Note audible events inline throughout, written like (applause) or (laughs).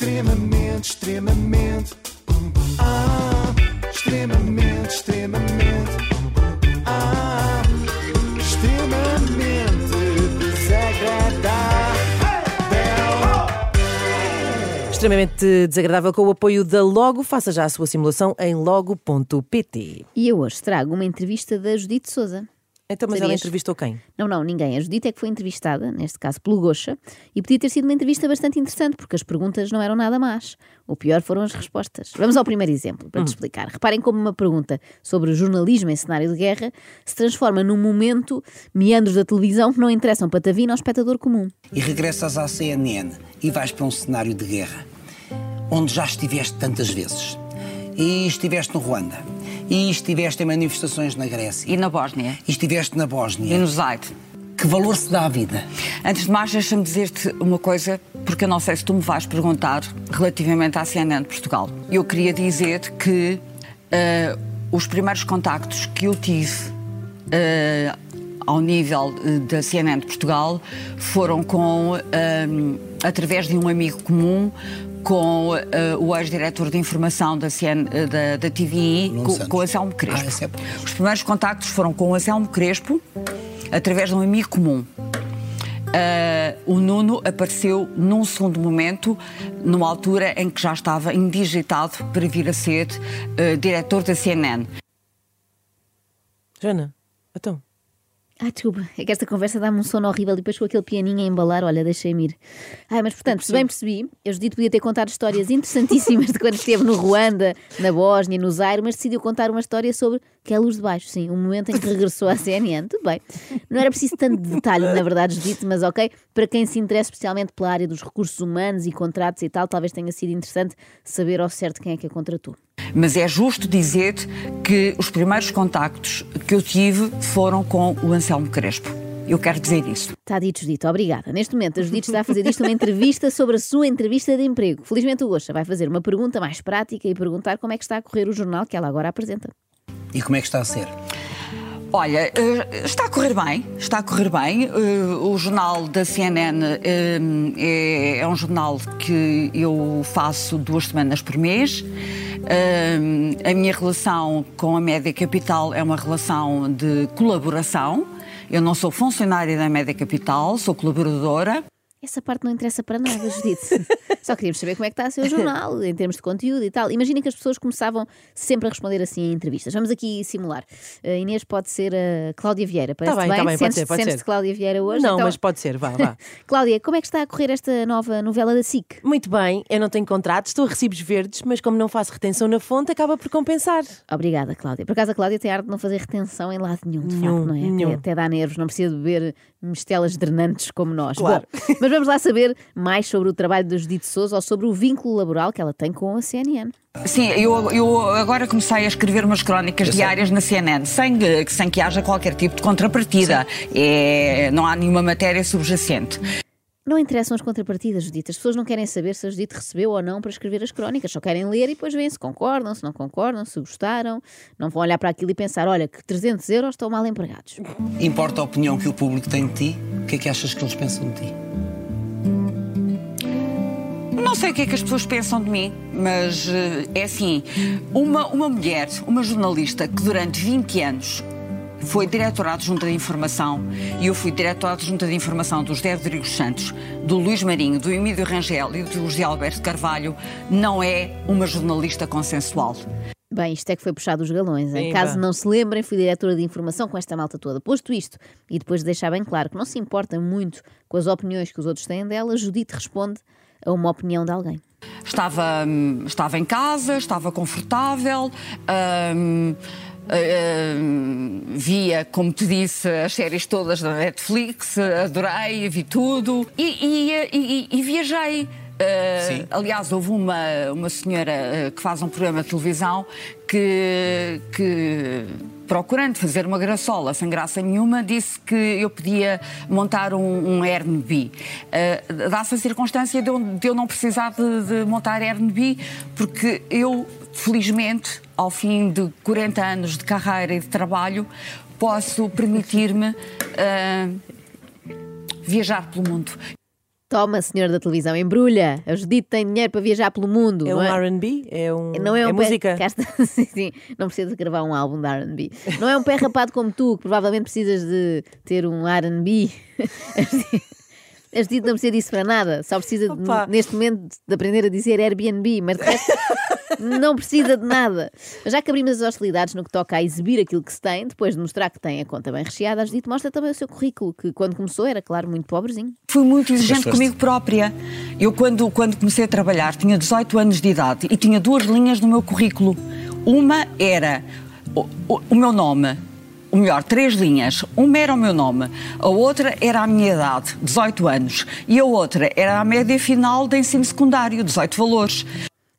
Extremamente, extremamente. Ah, extremamente, extremamente. Ah, extremamente desagradável. Extremamente desagradável com o apoio da Logo. Faça já a sua simulação em logo.pt. E eu hoje trago uma entrevista da Judite Souza. Então, mas ela entrevistou quem? Não, não, ninguém. A Judite é que foi entrevistada, neste caso pelo Gocha, e podia ter sido uma entrevista bastante interessante, porque as perguntas não eram nada más. O pior foram as respostas. Vamos ao primeiro exemplo, para te explicar. Reparem como uma pergunta sobre o jornalismo em cenário de guerra se transforma num momento meandros da televisão que não interessam patavina ao espectador comum. e regressas à CNN e vais para um cenário de guerra, onde já estiveste tantas vezes. E estiveste no Ruanda, e estiveste em manifestações na Grécia, E na Bósnia? e estiveste na Bósnia. E no Zaire? Que valor se dá à vida? Antes de mais, deixa-me dizer-te uma coisa, porque eu não sei se tu me vais perguntar relativamente à CNN de Portugal. Eu queria dizer que eh, os primeiros contactos que eu tive eh, ao nível eh, da CNN de Portugal foram com, através de um amigo comum, com eh, o ex-diretor de informação da, CN, eh, da, da TVI, com, o Anselmo Crespo. Ah, é. Os primeiros contactos foram com o Anselmo Crespo, através de um amigo comum. Ah, o Nuno apareceu num segundo momento, numa altura em que já estava indigitado para vir a ser diretor da CNN. Joana, então. Ai, desculpa, é que esta conversa dá-me um sono horrível e depois com aquele pianinho a embalar, olha, deixei-me ir. Ai, mas portanto, se bem percebi, eu Judito podia ter contado histórias interessantíssimas de quando esteve no Ruanda, na Bósnia, no Zaire, mas decidiu contar uma história sobre que é a luz de baixo, sim, o momento em que regressou à CNN. Tudo bem. Não era preciso tanto detalhe, na verdade, Judito, mas ok, para quem se interessa especialmente pela área dos recursos humanos e contratos e tal, talvez tenha sido interessante saber ao certo quem é que a contratou. Mas é justo dizer que os primeiros contactos que eu tive foram com o Anselmo Crespo. Eu quero dizer isso. Está dito, Judito, obrigada. Neste momento, a Judito está a fazer isto uma entrevista sobre a sua entrevista de emprego. Felizmente, o Goxa vai fazer uma pergunta mais prática e perguntar como é que está a correr o jornal que ela agora apresenta. E como é que está a ser? Olha, eh, está a correr bem, está a correr bem. Eh, O jornal da CNN eh, é, é um jornal que eu faço duas semanas por mês. A minha relação com a Média Capital é uma relação de colaboração. Eu não sou funcionária da Média Capital, sou colaboradora. Essa parte não interessa para nada, Judite. (laughs) Só queríamos saber como é que está a ser o jornal, em termos de conteúdo e tal. Imaginem que as pessoas começavam sempre a responder assim em entrevistas. Vamos aqui simular. A Inês pode ser a Cláudia Vieira. Parece bem, tá bem, pode ser, pode ser. sentes-te Cláudia Vieira hoje? Não, Então- mas pode ser, vá, vá. (laughs) Cláudia, como é que está a correr esta nova novela da SIC? Muito bem, eu não tenho contrato, estou a recibos verdes, mas como não faço retenção na fonte, acaba por compensar. Obrigada, Cláudia. Por acaso, a Cláudia tem a arte de não fazer retenção em lado nenhum, de Nenhum, facto, não é? nenhum. Até, até dá nervos, não precisa de beber mistelas drenantes como nós. Claro. Bom, mas vamos lá saber mais sobre o trabalho da Judite Souza ou sobre o vínculo laboral que ela tem com a CNN. Sim, eu, eu agora comecei a escrever umas crónicas diárias na CNN, sem, sem que haja qualquer tipo de contrapartida. É, não há nenhuma matéria subjacente. Não interessam as contrapartidas, Judite. As pessoas não querem saber se a Judite recebeu ou não para escrever as crónicas. Só querem ler e depois veem se concordam, se não concordam, se gostaram. Não vão olhar para aquilo e pensar, olha, que 300 euros estão mal empregados. Importa a opinião que o público tem de ti? O que é que achas que eles pensam de ti? Não sei o que é que as pessoas pensam de mim, mas eh, é assim: uma, uma mulher, uma jornalista que durante 20 anos foi diretora adjunta de informação e eu fui diretora adjunta de informação do José Rodrigues Santos, do Luís Marinho, do Emílio Rangel e do José Alberto Carvalho, não é uma jornalista consensual. Bem, isto é que foi puxar dos galões. Em caso não se lembrem, fui diretora de informação com esta malta toda. Posto isto, e depois de deixar bem claro que não se importa muito com as opiniões que os outros têm dela, Judite responde a uma opinião de alguém. Estava, hum, estava em casa, estava confortável. hum, hum, via, como te disse, as séries todas da Netflix, adorei, vi tudo e, e- e- e viajei. Uh, Sim. aliás, houve uma, uma senhora uh, que faz um programa de televisão que, que, procurando fazer uma graçola sem graça nenhuma, disse que eu podia montar um, um Airbnb. Uh, Dá-se a circunstância de eu, de eu não precisar de, de montar Airbnb, porque eu, felizmente, ao fim de 40 anos de carreira e de trabalho, posso permitir-me uh, viajar pelo mundo. Toma, senhora da televisão, embrulha. A Judite tem dinheiro para viajar pelo mundo. É não um é? R&B? É um Não é, um pé- música? (laughs) Sim, sim. Não precisa de gravar um álbum de R&B. Não é um pé rapado como tu, que provavelmente precisas de ter um R&B. (laughs) A Judite não precisa disso para nada. Só precisa, Opa. neste momento, de aprender a dizer Airbnb. Mas de resto, (laughs) não precisa de nada. Mas já que abrimos as hostilidades no que toca a exibir aquilo que se tem, depois de mostrar que tem a conta bem recheada, a Judite mostra também o seu currículo, que quando começou era, claro, muito pobrezinho. Fui muito exigente foste- comigo própria. Eu, quando, quando comecei a trabalhar, tinha 18 anos de idade e tinha duas linhas no meu currículo. Uma era o, o- o meu nome, ou melhor, três linhas. Uma era o meu nome, a outra era a minha idade, 18 anos, e a outra era a média final de ensino secundário, 18 valores.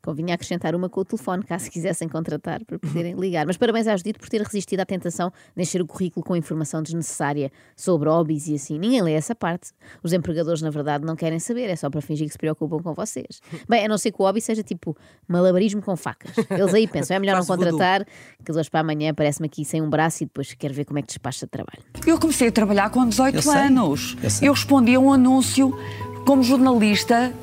Convinha acrescentar uma com o telefone, caso quisessem contratar para poderem ligar. Mas parabéns à Judite por ter resistido à tentação de encher o currículo com informação desnecessária sobre hobbies e assim. Ninguém lê essa parte. Os empregadores, na verdade, não querem saber, é só para fingir que se preocupam com vocês. Bem, a não ser que o hobby seja tipo malabarismo com facas. Eles aí pensam, é melhor não contratar, que de hoje para amanhã aparece-me aqui sem um braço e depois quero ver como é que despacha de trabalho. Eu comecei a trabalhar com 18 Eu sei, anos. eu sei. eu respondi a um anúncio como jornalista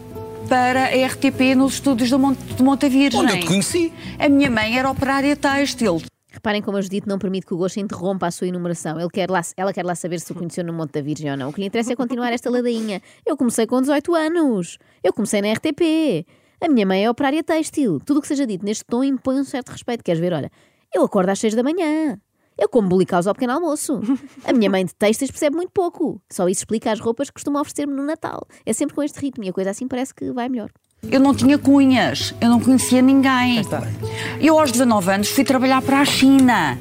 para a RTP nos estúdios do Monte, de Monte Virgem. Onde eu te conheci. A minha mãe era operária têxtil. Reparem como a Judite não permite que o Gosto interrompa a sua enumeração. Ele quer lá, ela quer lá saber se o conheceu no Monte da Virgem ou não. O que lhe interessa é continuar esta ladainha. Eu comecei com 18 anos. Eu comecei na RTP. A minha mãe é operária têxtil. Tudo o que seja dito neste tom impõe um certo respeito. Queres ver? Olha, eu acordo às 6 da manhã. Eu como bolicaus ao pequeno almoço. A minha mãe de têxteis percebe muito pouco. Só isso explica as roupas que costuma oferecer-me no Natal. É sempre com este ritmo e a coisa assim parece que vai melhor. Eu não tinha cunhas, eu não conhecia ninguém. Eu aos 19 anos fui trabalhar para a China.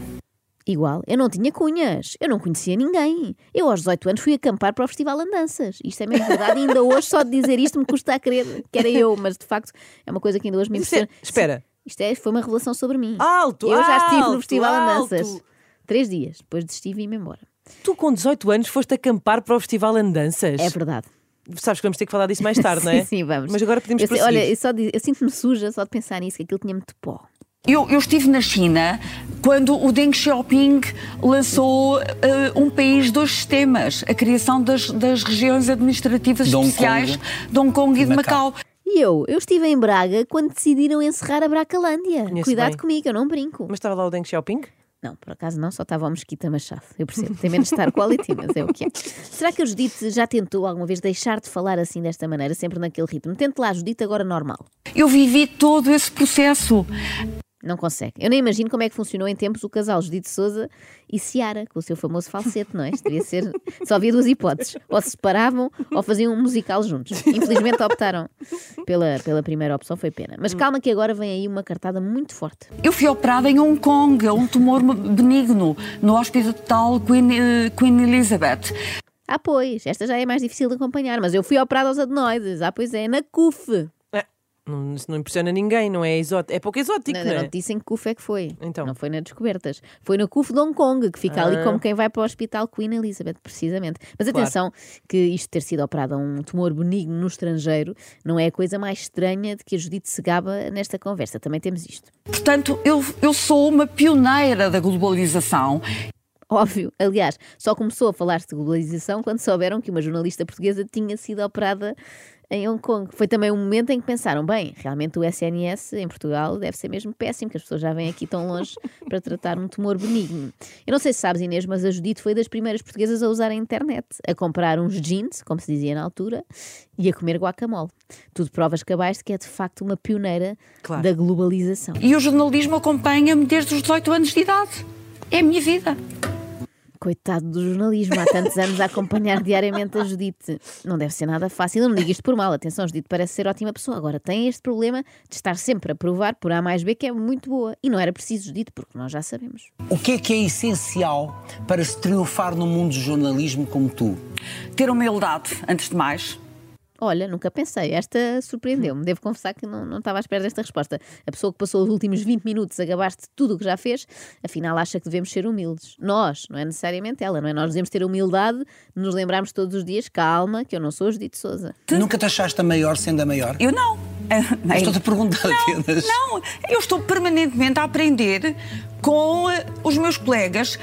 Igual, eu não tinha cunhas, eu não conhecia ninguém. Eu aos 18 anos fui acampar para o Festival Andanças. Isto é mesmo verdade, e ainda hoje só de dizer isto me custa a crer que era eu, mas de facto é uma coisa que ainda hoje me é- impressiona. espera. Isto é, foi uma revelação sobre mim. Alto, Eu já estive no alto, Festival alto. Andanças. Três dias, depois desisti e vim-me embora. Tu com 18 anos foste acampar para o Festival Andanças. É verdade. Sabes que vamos ter que falar disso mais tarde, (laughs) não é? Sim, sim, vamos. Mas agora podemos eu, prosseguir. Olha, eu, só eu sinto-me suja só de pensar nisso, que aquilo tinha muito pó. Eu, eu estive na China quando o Deng Xiaoping lançou eh, um país dos sistemas, a criação das, das regiões administrativas De Hong especiais Kong. de Hong Kong e de Macau. Macau. E eu? Eu estive em Braga quando decidiram encerrar a Bracalândia. Conheço Cuidado bem. comigo, eu não brinco. Mas estava lá o Deng Xiaoping? Não, por acaso não, só estava o Mesquita Machado. Eu percebo, tem menos star quality, mas é o que é. Será que a Judite já tentou alguma vez deixar de falar assim desta maneira, sempre naquele ritmo? Tente lá, Judite, agora normal. Eu vivi todo esse processo. Não consegue. Eu nem imagino como é que funcionou em tempos o casal Judite Souza e Ciara, com o seu famoso falsete, não é? Isto devia ser. (laughs) Só havia duas hipóteses: ou se separavam ou faziam um musical juntos. Infelizmente optaram pela, pela primeira opção, foi pena. Mas calma, que agora vem aí uma cartada muito forte. Eu fui operada em Hong Kong, a um tumor benigno, no Hospital Queen, eh, Queen Elizabeth. Ah, pois, esta já é mais difícil de acompanhar, mas eu fui operada aos adenoides. Ah, pois é, na CUF. Não, isso não impressiona ninguém, não é exótico. É pouco exótico, Não, não, não é? te disse em que CUF é que foi. Então. Não foi na Descobertas. Foi na CUF de Hong Kong, que fica ali Ah. como quem vai para o Hospital Queen Elizabeth, precisamente. Mas Claro. atenção, que isto ter sido operado a um tumor benigno no estrangeiro não é a coisa mais estranha de que a Judite se gaba nesta conversa. Também temos isto. Portanto, eu, eu sou uma pioneira da globalização. Óbvio. Aliás, só começou a falar-se de globalização quando souberam que uma jornalista portuguesa tinha sido operada em Hong Kong. Foi também um momento em que pensaram: bem, realmente o SNS em Portugal deve ser mesmo péssimo, que as pessoas já vêm aqui tão longe (laughs) para tratar um tumor benigno. Eu não sei se sabes, Inês, mas a Judite foi das primeiras portuguesas a usar a internet, a comprar uns jeans, como se dizia na altura, e a comer guacamole. Tudo provas cabais de que é de facto uma pioneira Claro. da globalização. E o jornalismo acompanha-me desde os 18 anos de idade. É a minha vida. Coitado do jornalismo, há tantos anos a acompanhar diariamente a Judite. Não deve ser nada fácil. Eu não digo isto por mal. Atenção, a Judite parece ser ótima pessoa. Agora tem este problema de estar sempre a provar por A mais B que é muito boa. E não era preciso, Judite, porque nós já sabemos. O que é que é essencial para se triunfar no mundo do jornalismo como tu? Ter humildade, antes de mais. Olha, nunca pensei. Esta surpreendeu-me. Devo confessar que não, não estava à espera desta resposta. A pessoa que passou os últimos 20 minutos a gabar-se de tudo o que já fez, afinal acha que devemos ser humildes. Nós, não é necessariamente ela, não é? Nós devemos ter a humildade de nos lembrarmos todos os dias, calma, que eu não sou a Judite Souza. Nunca te achaste a maior sendo a maior? Eu não. Mas Estou-te a perguntar Não, apenas. não, eu estou permanentemente a aprender com eh, os meus colegas.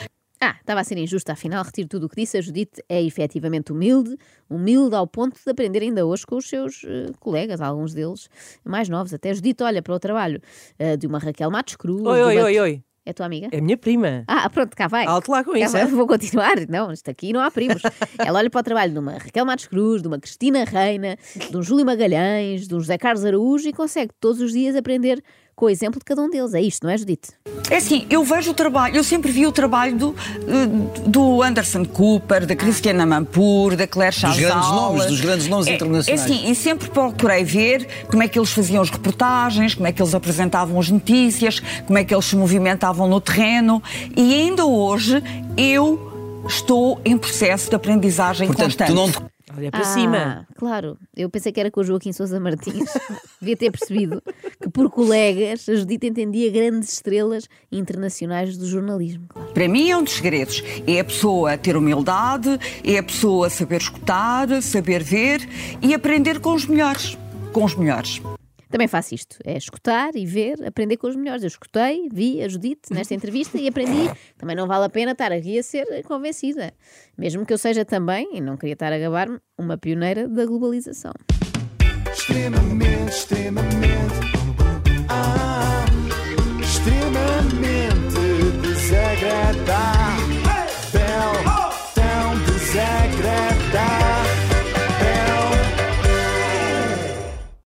Ah, estava a ser injusta, afinal, retiro tudo o que disse. A Judite é efetivamente humilde, humilde ao ponto de aprender ainda hoje com os seus eh, colegas, alguns deles mais novos. Até a Judite olha para o trabalho eh, de uma Raquel Matos Cruz. Oi, oi, oi, oi. É tua amiga? É minha prima. Ah, pronto, cá vai. Alto lá com Cá isso, é? Vou continuar. Não, isto aqui não há primos. (laughs) Ela olha para o trabalho de uma Raquel Matos Cruz, de uma Cristina Reina, de um Júlio Magalhães, de um José Carlos Araújo e consegue todos os dias aprender com o exemplo de cada um deles. É isto, não é, Judite? É assim, eu vejo o trabalho, eu sempre vi o trabalho do, eh, do Anderson Cooper, da Cristiana Mampur, da Claire Chazal. grandes nomes, dos grandes nomes é, internacionais. É assim, e sempre procurei ver como é que eles faziam as reportagens, como é que eles apresentavam as notícias, como é que eles se movimentavam no terreno e ainda hoje eu estou em processo de aprendizagem Portanto, constante. Te Olha para ah, cima. Claro, eu pensei que era com o Joaquim Sousa Martins. (laughs) Devia ter percebido que, por colegas, a Judite entendia grandes estrelas internacionais do jornalismo. Claro. Para mim é um dos segredos. É a pessoa ter humildade, é a pessoa saber escutar, saber ver e aprender com os melhores. Com os melhores. Também faço isto: é escutar e ver, aprender com os melhores. Eu escutei, vi a Judite nesta (laughs) entrevista e aprendi. Também não vale a pena estar aqui a ser convencida, mesmo que eu seja também, e não queria estar a gabar-me, uma pioneira da globalização. Extremamente, extremamente. Ah, extremamente desagradável.